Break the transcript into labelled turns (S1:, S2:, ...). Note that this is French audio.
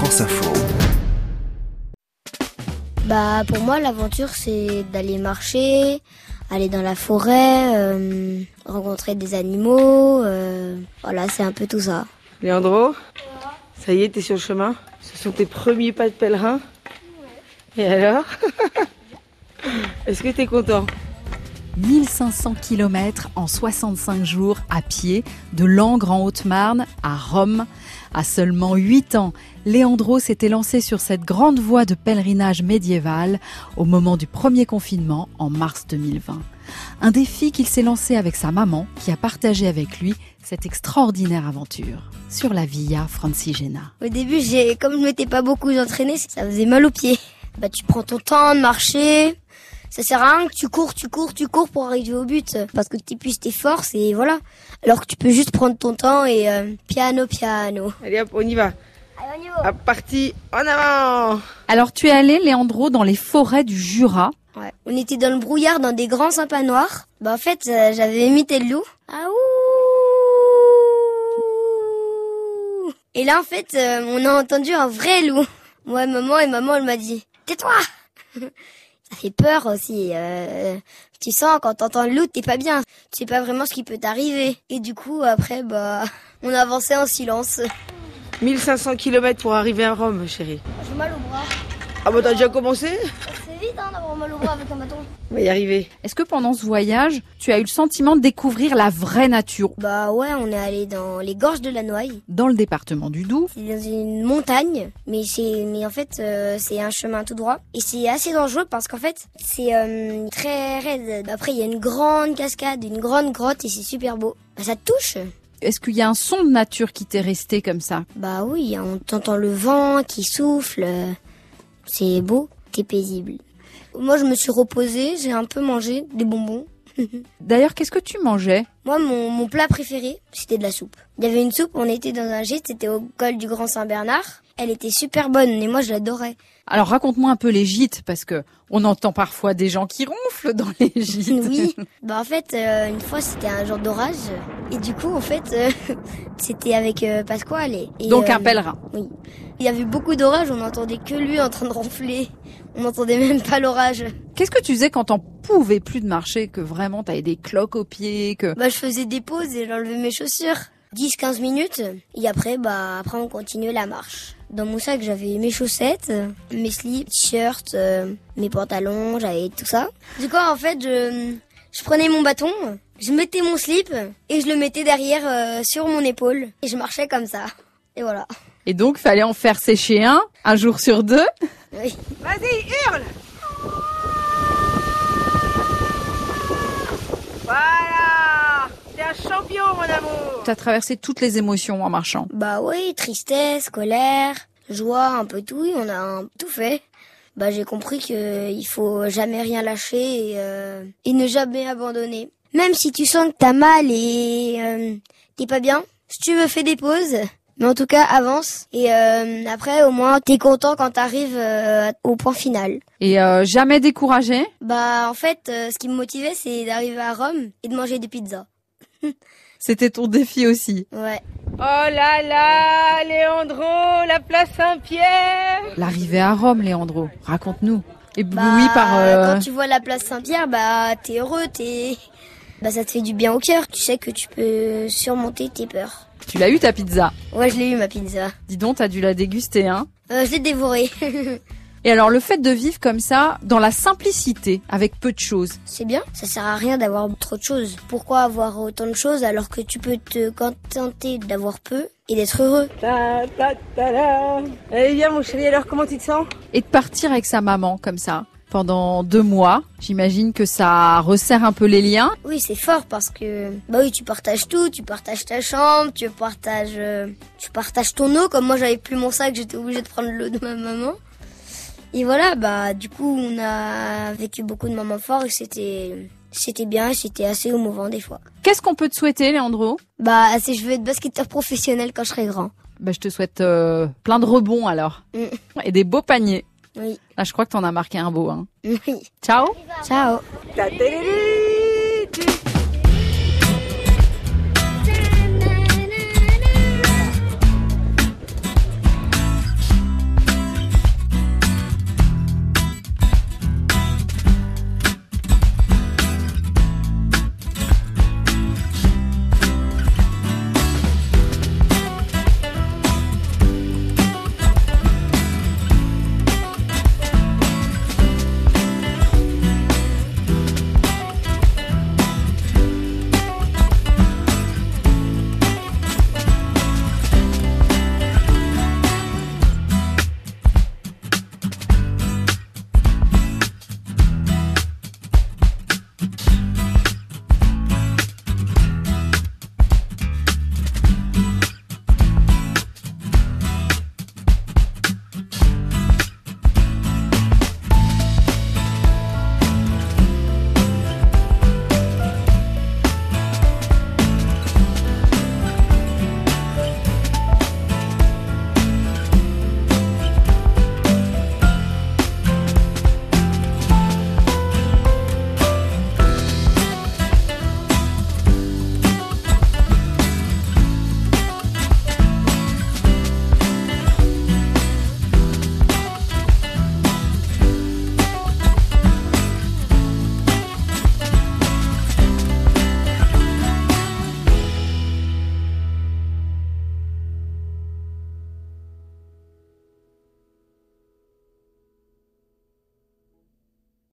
S1: France Info.
S2: Bah pour moi l'aventure c'est d'aller marcher, aller dans la forêt, euh, rencontrer des animaux, euh, voilà c'est un peu tout ça.
S3: Léandro, ça y est, t'es sur le chemin? Ce sont tes premiers pas de pèlerin? Et alors? Est-ce que t'es content?
S4: 1500 km en 65 jours à pied, de Langres en Haute-Marne à Rome. À seulement 8 ans, Léandro s'était lancé sur cette grande voie de pèlerinage médiéval au moment du premier confinement en mars 2020. Un défi qu'il s'est lancé avec sa maman qui a partagé avec lui cette extraordinaire aventure sur la Via Francigena.
S2: Au début, j'ai comme je m'étais pas beaucoup entraîné, ça faisait mal aux pieds. Bah tu prends ton temps de marcher, ça sert à rien que tu cours, tu cours, tu cours pour arriver au but, parce que tu épuises tes forces et voilà. Alors que tu peux juste prendre ton temps et euh, piano, piano.
S3: Allez hop, on y va.
S2: Allez, on y va.
S3: À parti, en avant
S4: Alors tu es allé, Léandro, dans les forêts du Jura.
S2: Ouais. On était dans le brouillard, dans des grands sympas noirs. Bah en fait, euh, j'avais imité le loup. Ah ouh Et là en fait, euh, on a entendu un vrai loup. Moi, maman et maman, elle m'a dit tais-toi. Ça fait peur aussi. euh, tu sens quand t'entends le loup, t'es pas bien. Tu sais pas vraiment ce qui peut t'arriver. Et du coup, après, bah, on avançait en silence.
S3: 1500 km pour arriver à Rome, chérie.
S2: J'ai mal au bras.
S3: Ah bah t'as déjà commencé?
S2: Vite hein, d'avoir mal au bras avec un bâton.
S3: On va y arriver.
S4: Est-ce que pendant ce voyage, tu as eu le sentiment de découvrir la vraie nature?
S2: Bah ouais, on est allé dans les gorges de la Noaille.
S4: dans le département du Doubs
S2: C'est dans une montagne, mais c'est mais en fait euh, c'est un chemin tout droit et c'est assez dangereux parce qu'en fait c'est euh, très raide. Après il y a une grande cascade, une grande grotte et c'est super beau. Bah, ça te touche.
S4: Est-ce qu'il y a un son de nature qui t'est resté comme ça?
S2: Bah oui, on t'entend le vent qui souffle. C'est beau, c'est paisible. Moi je me suis reposée, j'ai un peu mangé des bonbons.
S4: D'ailleurs, qu'est-ce que tu mangeais
S2: Moi, mon, mon plat préféré, c'était de la soupe. Il y avait une soupe, on était dans un gîte, c'était au col du Grand Saint-Bernard. Elle était super bonne et moi, je l'adorais.
S4: Alors raconte-moi un peu les gîtes parce que on entend parfois des gens qui ronflent dans les gîtes.
S2: Oui. Bah en fait, euh, une fois, c'était un jour d'orage. Et du coup, en fait, euh, c'était avec euh, Pasquale. Et, et,
S4: Donc un pèlerin.
S2: Oui. Il y avait beaucoup d'orage, on n'entendait que lui en train de ronfler. On n'entendait même pas l'orage.
S4: Qu'est-ce que tu faisais quand t'en pouvais plus de marcher, que vraiment t'avais des cloques aux pieds, que
S2: Bah je faisais des pauses et j'enlevais mes chaussures. 10-15 minutes. Et après, bah après on continuait la marche. Dans mon sac, j'avais mes chaussettes, mes slips, t-shirts, euh, mes pantalons, j'avais tout ça. Du coup, en fait, je, je prenais mon bâton, je mettais mon slip et je le mettais derrière euh, sur mon épaule. Et je marchais comme ça. Et voilà.
S4: Et donc fallait en faire sécher un, un jour sur deux.
S2: Oui.
S3: Vas-y, hurle Voilà T'es un champion, mon amour
S4: T'as traversé toutes les émotions en marchant.
S2: Bah oui, tristesse, colère, joie, un peu tout, on a un- tout fait. Bah j'ai compris que il faut jamais rien lâcher et, euh, et ne jamais abandonner. Même si tu sens que t'as mal et euh, t'es pas bien, si tu veux fais des pauses. Mais en tout cas, avance. Et euh, après, au moins, t'es content quand t'arrives euh, au point final.
S4: Et euh, jamais découragé?
S2: Bah en fait, euh, ce qui me motivait, c'est d'arriver à Rome et de manger des pizzas.
S4: C'était ton défi aussi.
S2: Ouais.
S3: Oh là là, Léandro, la place Saint-Pierre
S4: L'arrivée à Rome, Léandro, raconte-nous. Ébloui
S2: Bah,
S4: par... euh,
S2: quand tu vois la place Saint-Pierre, bah t'es heureux, t'es, bah ça te fait du bien au cœur. Tu sais que tu peux surmonter tes peurs.
S4: Tu l'as eu ta pizza.
S2: Ouais, je l'ai eu ma pizza.
S4: Dis donc, t'as dû la déguster, hein
S2: Euh, je l'ai dévorée.
S4: Et alors, le fait de vivre comme ça, dans la simplicité, avec peu de choses,
S2: C'est bien. Ça sert à rien d'avoir trop de choses. Pourquoi avoir autant de choses alors que tu peux te contenter d'avoir peu et d'être heureux
S3: Ta ta ta la. Allez, viens, mon chéri, alors comment tu te sens?
S4: Et de partir avec sa maman comme ça, pendant deux mois, j'imagine que ça resserre un peu les liens.
S2: Oui, c'est fort parce que bah oui, tu partages tout, tu partages ta chambre, tu partages euh, tu partages ton eau comme moi j'avais plus mon sac, j'étais obligée de prendre l'eau de ma maman. Et voilà, bah du coup, on a vécu beaucoup de moments forts et c'était c'était bien, c'était assez émouvant des fois.
S4: Qu'est-ce qu'on peut te souhaiter, Léandro?
S2: Bah, c'est je veux être basketteur professionnel quand je serai grand.
S4: bah, Je te souhaite euh, plein de rebonds alors.
S2: Mm.
S4: Et des beaux paniers.
S2: Oui.
S4: Là, je crois que t'en as marqué un beau. Hein.
S2: Oui.
S4: Ciao
S2: Ciao.
S3: Ta